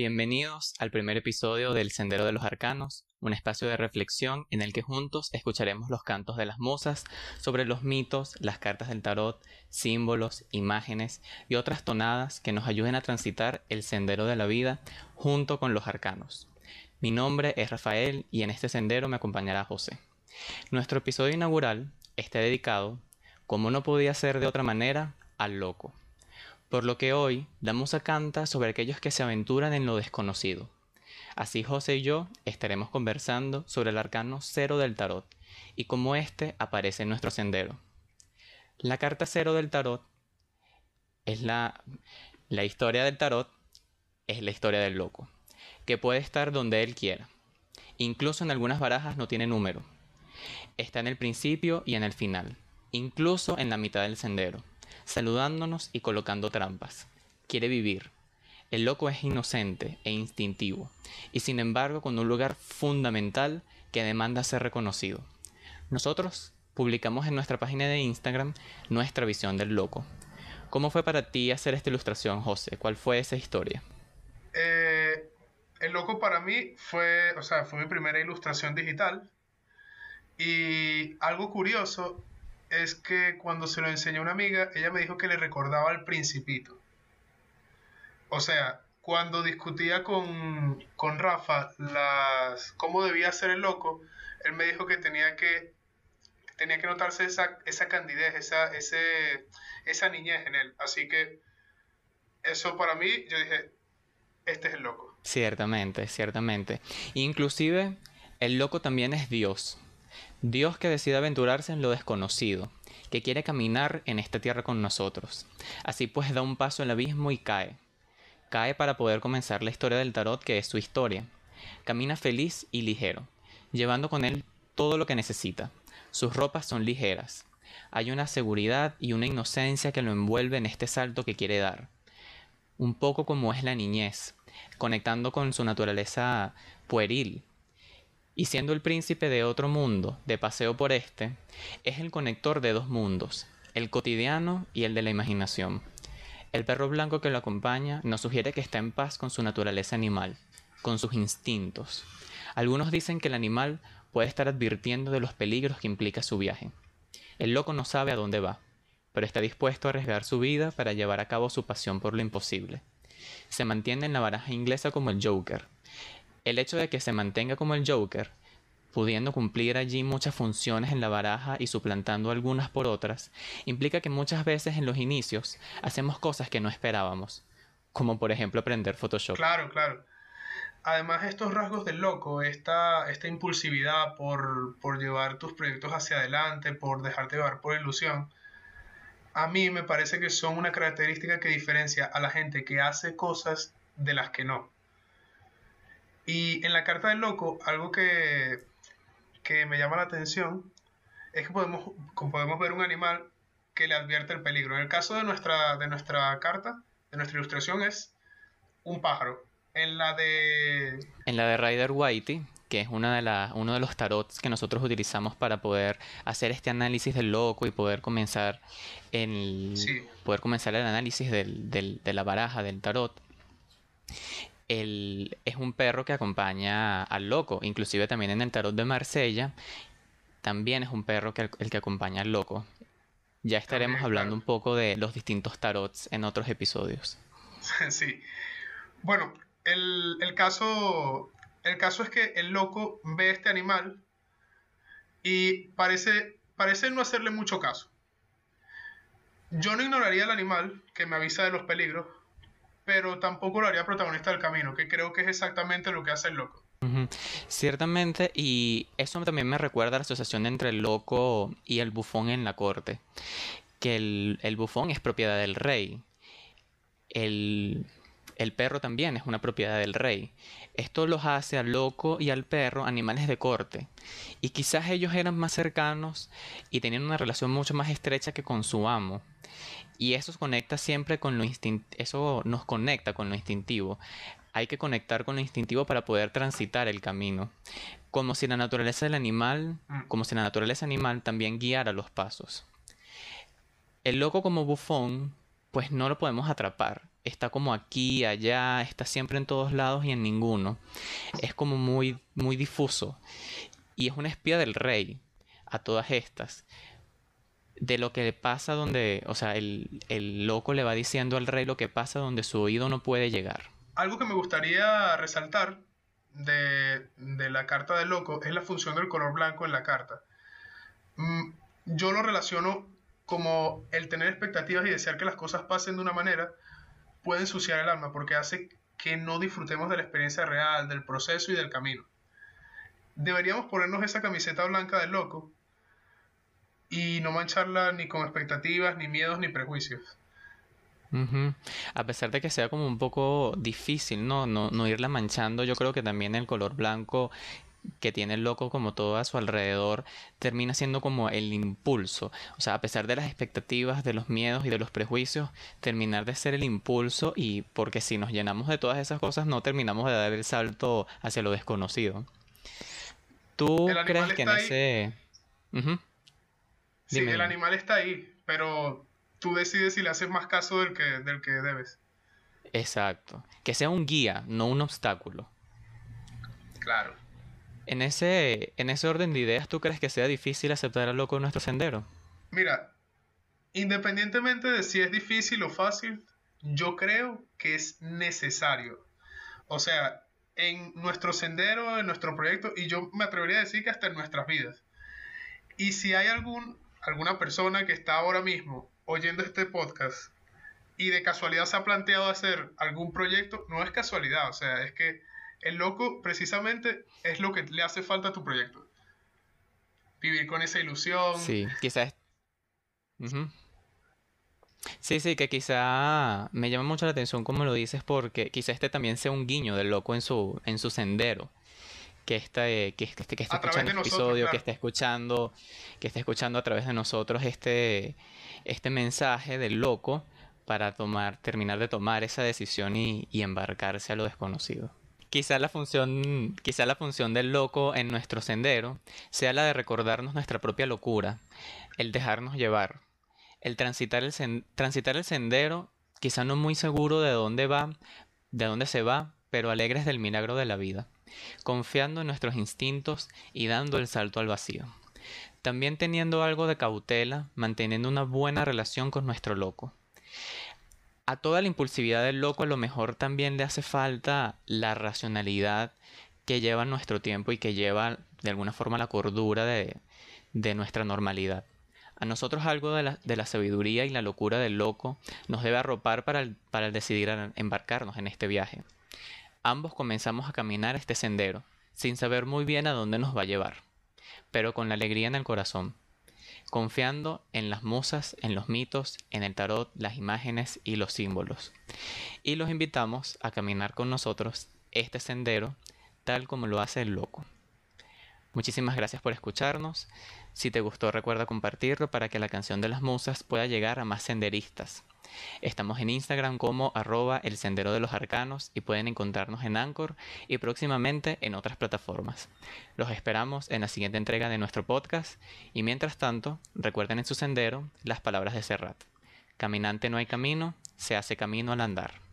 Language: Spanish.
Bienvenidos al primer episodio del Sendero de los Arcanos, un espacio de reflexión en el que juntos escucharemos los cantos de las musas sobre los mitos, las cartas del tarot, símbolos, imágenes y otras tonadas que nos ayuden a transitar el sendero de la vida junto con los arcanos. Mi nombre es Rafael y en este sendero me acompañará José. Nuestro episodio inaugural está dedicado, como no podía ser de otra manera, al loco por lo que hoy damos a canta sobre aquellos que se aventuran en lo desconocido. Así José y yo estaremos conversando sobre el arcano cero del tarot y cómo éste aparece en nuestro sendero. La carta cero del tarot es la, la historia del tarot, es la historia del loco, que puede estar donde él quiera. Incluso en algunas barajas no tiene número. Está en el principio y en el final, incluso en la mitad del sendero saludándonos y colocando trampas. Quiere vivir. El loco es inocente e instintivo, y sin embargo con un lugar fundamental que demanda ser reconocido. Nosotros publicamos en nuestra página de Instagram nuestra visión del loco. ¿Cómo fue para ti hacer esta ilustración, José? ¿Cuál fue esa historia? Eh, el loco para mí fue, o sea, fue mi primera ilustración digital. Y algo curioso es que cuando se lo enseñó una amiga, ella me dijo que le recordaba al principito. O sea, cuando discutía con, Rafa las, cómo debía ser el loco, él me dijo que tenía que, tenía que notarse esa, esa candidez, esa, ese, esa niñez en él. Así que eso para mí, yo dije, este es el loco. Ciertamente, ciertamente. Inclusive, el loco también es Dios. Dios que decide aventurarse en lo desconocido, que quiere caminar en esta tierra con nosotros. Así pues da un paso al abismo y cae. Cae para poder comenzar la historia del tarot que es su historia. Camina feliz y ligero, llevando con él todo lo que necesita. Sus ropas son ligeras. Hay una seguridad y una inocencia que lo envuelve en este salto que quiere dar. Un poco como es la niñez, conectando con su naturaleza pueril, y siendo el príncipe de otro mundo, de paseo por este, es el conector de dos mundos, el cotidiano y el de la imaginación. El perro blanco que lo acompaña nos sugiere que está en paz con su naturaleza animal, con sus instintos. Algunos dicen que el animal puede estar advirtiendo de los peligros que implica su viaje. El loco no sabe a dónde va, pero está dispuesto a arriesgar su vida para llevar a cabo su pasión por lo imposible. Se mantiene en la baraja inglesa como el Joker, el hecho de que se mantenga como el Joker, pudiendo cumplir allí muchas funciones en la baraja y suplantando algunas por otras, implica que muchas veces en los inicios hacemos cosas que no esperábamos, como por ejemplo aprender Photoshop. Claro, claro. Además, estos rasgos del loco, esta, esta impulsividad por, por llevar tus proyectos hacia adelante, por dejarte llevar por ilusión, a mí me parece que son una característica que diferencia a la gente que hace cosas de las que no. Y en la carta del loco, algo que, me llama la atención es que podemos, podemos ver un animal que le advierte el peligro. En el caso de nuestra, de nuestra carta, de nuestra ilustración, es un pájaro. En la de. En la de Rider Whitey, que es una de la, uno de los tarots que nosotros utilizamos para poder hacer este análisis del loco y poder comenzar el, poder comenzar el análisis del, del, de la baraja del tarot es un perro que acompaña al loco. Inclusive también en el tarot de Marsella, también es un perro que, el que acompaña al loco. Ya estaremos hablando un poco de los distintos tarots en otros episodios. Sí. Bueno, el, el, caso, el caso es que el loco ve este animal y parece, parece no hacerle mucho caso. Yo no ignoraría al animal que me avisa de los peligros, pero tampoco lo haría protagonista del camino, que creo que es exactamente lo que hace el loco. Ciertamente, y eso también me recuerda a la asociación entre el loco y el bufón en la corte, que el, bufón es propiedad del rey, el, el perro también es una propiedad del rey. Esto los hace al loco y al perro animales de corte. Y quizás ellos eran más cercanos y tenían una relación mucho más estrecha que con su amo. Y eso conecta siempre con lo eso nos conecta con lo instintivo. Hay que conectar con lo instintivo para poder transitar el camino. Como si la naturaleza del animal, mm. como si la naturaleza animal también guiara los pasos. El loco como bufón, pues no lo podemos atrapar. está como aquí, allá, está siempre en todos lados y en ninguno. Es como muy, muy difuso. Y es una espía del rey a todas estas. De lo que pasa donde, o sea, el, el loco le va diciendo al rey lo que pasa donde su oído no puede llegar. Algo que me gustaría resaltar de, de la carta del loco es la función del color blanco en la carta. Mm, yo lo relaciono como el tener expectativas y desear que las cosas pasen de una manera puede ensuciar el alma porque hace que no disfrutemos de la experiencia real, del proceso y del camino. Deberíamos ponernos esa camiseta blanca del loco y no mancharla ni con expectativas, ni miedos, ni prejuicios. A pesar de que sea como un poco difícil, ¿no? No, no irla manchando, yo creo que también el color blanco que tiene el loco como todo a su alrededor termina siendo como el impulso. O sea, a pesar de las expectativas, de los miedos y de los prejuicios, terminar de ser el impulso y porque si nos llenamos de todas esas cosas no terminamos de dar el salto hacia lo desconocido. ¿Tú crees que en ese... Sí, el animal está ahí, pero tú decides si le haces más caso del que, del que debes. Exacto. Que sea un guía, no un obstáculo. Claro. En ese, en ese orden de ideas, ¿tú crees que sea difícil aceptar al loco en nuestro sendero? Mira, independientemente de si es difícil o fácil, yo creo que es necesario. O sea, en nuestro sendero, en nuestro proyecto, y yo me atrevería a decir que hasta en nuestras vidas. Y si hay algún, alguna persona que está ahora mismo oyendo este podcast y de casualidad se ha planteado hacer algún proyecto, no es casualidad, o sea, es que el loco precisamente es lo que le hace falta a tu proyecto. Vivir con esa ilusión. Sí, quizás. Sí, sí, que quizá me llama mucho la atención como lo dices porque quizá este también sea un guiño del loco en su, en su sendero. Que este, que, este, que esté escuchando este episodio, que esté escuchando, que esté escuchando a través de nosotros este, este mensaje del loco para tomar, terminar de tomar esa decisión y embarcarse a lo desconocido. Quizá la función, quizá la función del loco en nuestro sendero sea la de recordarnos nuestra propia locura, el dejarnos llevar, el transitar el, transitar el sendero, quizá no muy seguro de dónde va, de dónde se va, pero alegres del milagro de la vida, confiando en nuestros instintos y dando el salto al vacío. También teniendo algo de cautela, manteniendo una buena relación con nuestro loco a toda la impulsividad del loco a lo mejor también le hace falta la racionalidad que lleva nuestro tiempo y que lleva de alguna forma la cordura de, nuestra normalidad. A nosotros algo de la, sabiduría y la locura del loco nos debe arropar para, para decidir embarcarnos en este viaje. Ambos comenzamos a caminar este sendero, sin saber muy bien a dónde nos va a llevar, pero con la alegría en el corazón, confiando en las musas, en los mitos, en el tarot, las imágenes y los símbolos. Y los invitamos a caminar con nosotros este sendero tal como lo hace el loco. Muchísimas gracias por escucharnos. Si te gustó recuerda compartirlo para que la canción de las musas pueda llegar a más senderistas. Estamos en Instagram como arroba el sendero de los arcanos y pueden encontrarnos en Anchor y próximamente en otras plataformas. Los esperamos en la siguiente entrega de nuestro podcast y mientras tanto recuerden en su sendero las palabras de Serrat. Caminante no hay camino, se hace camino al andar.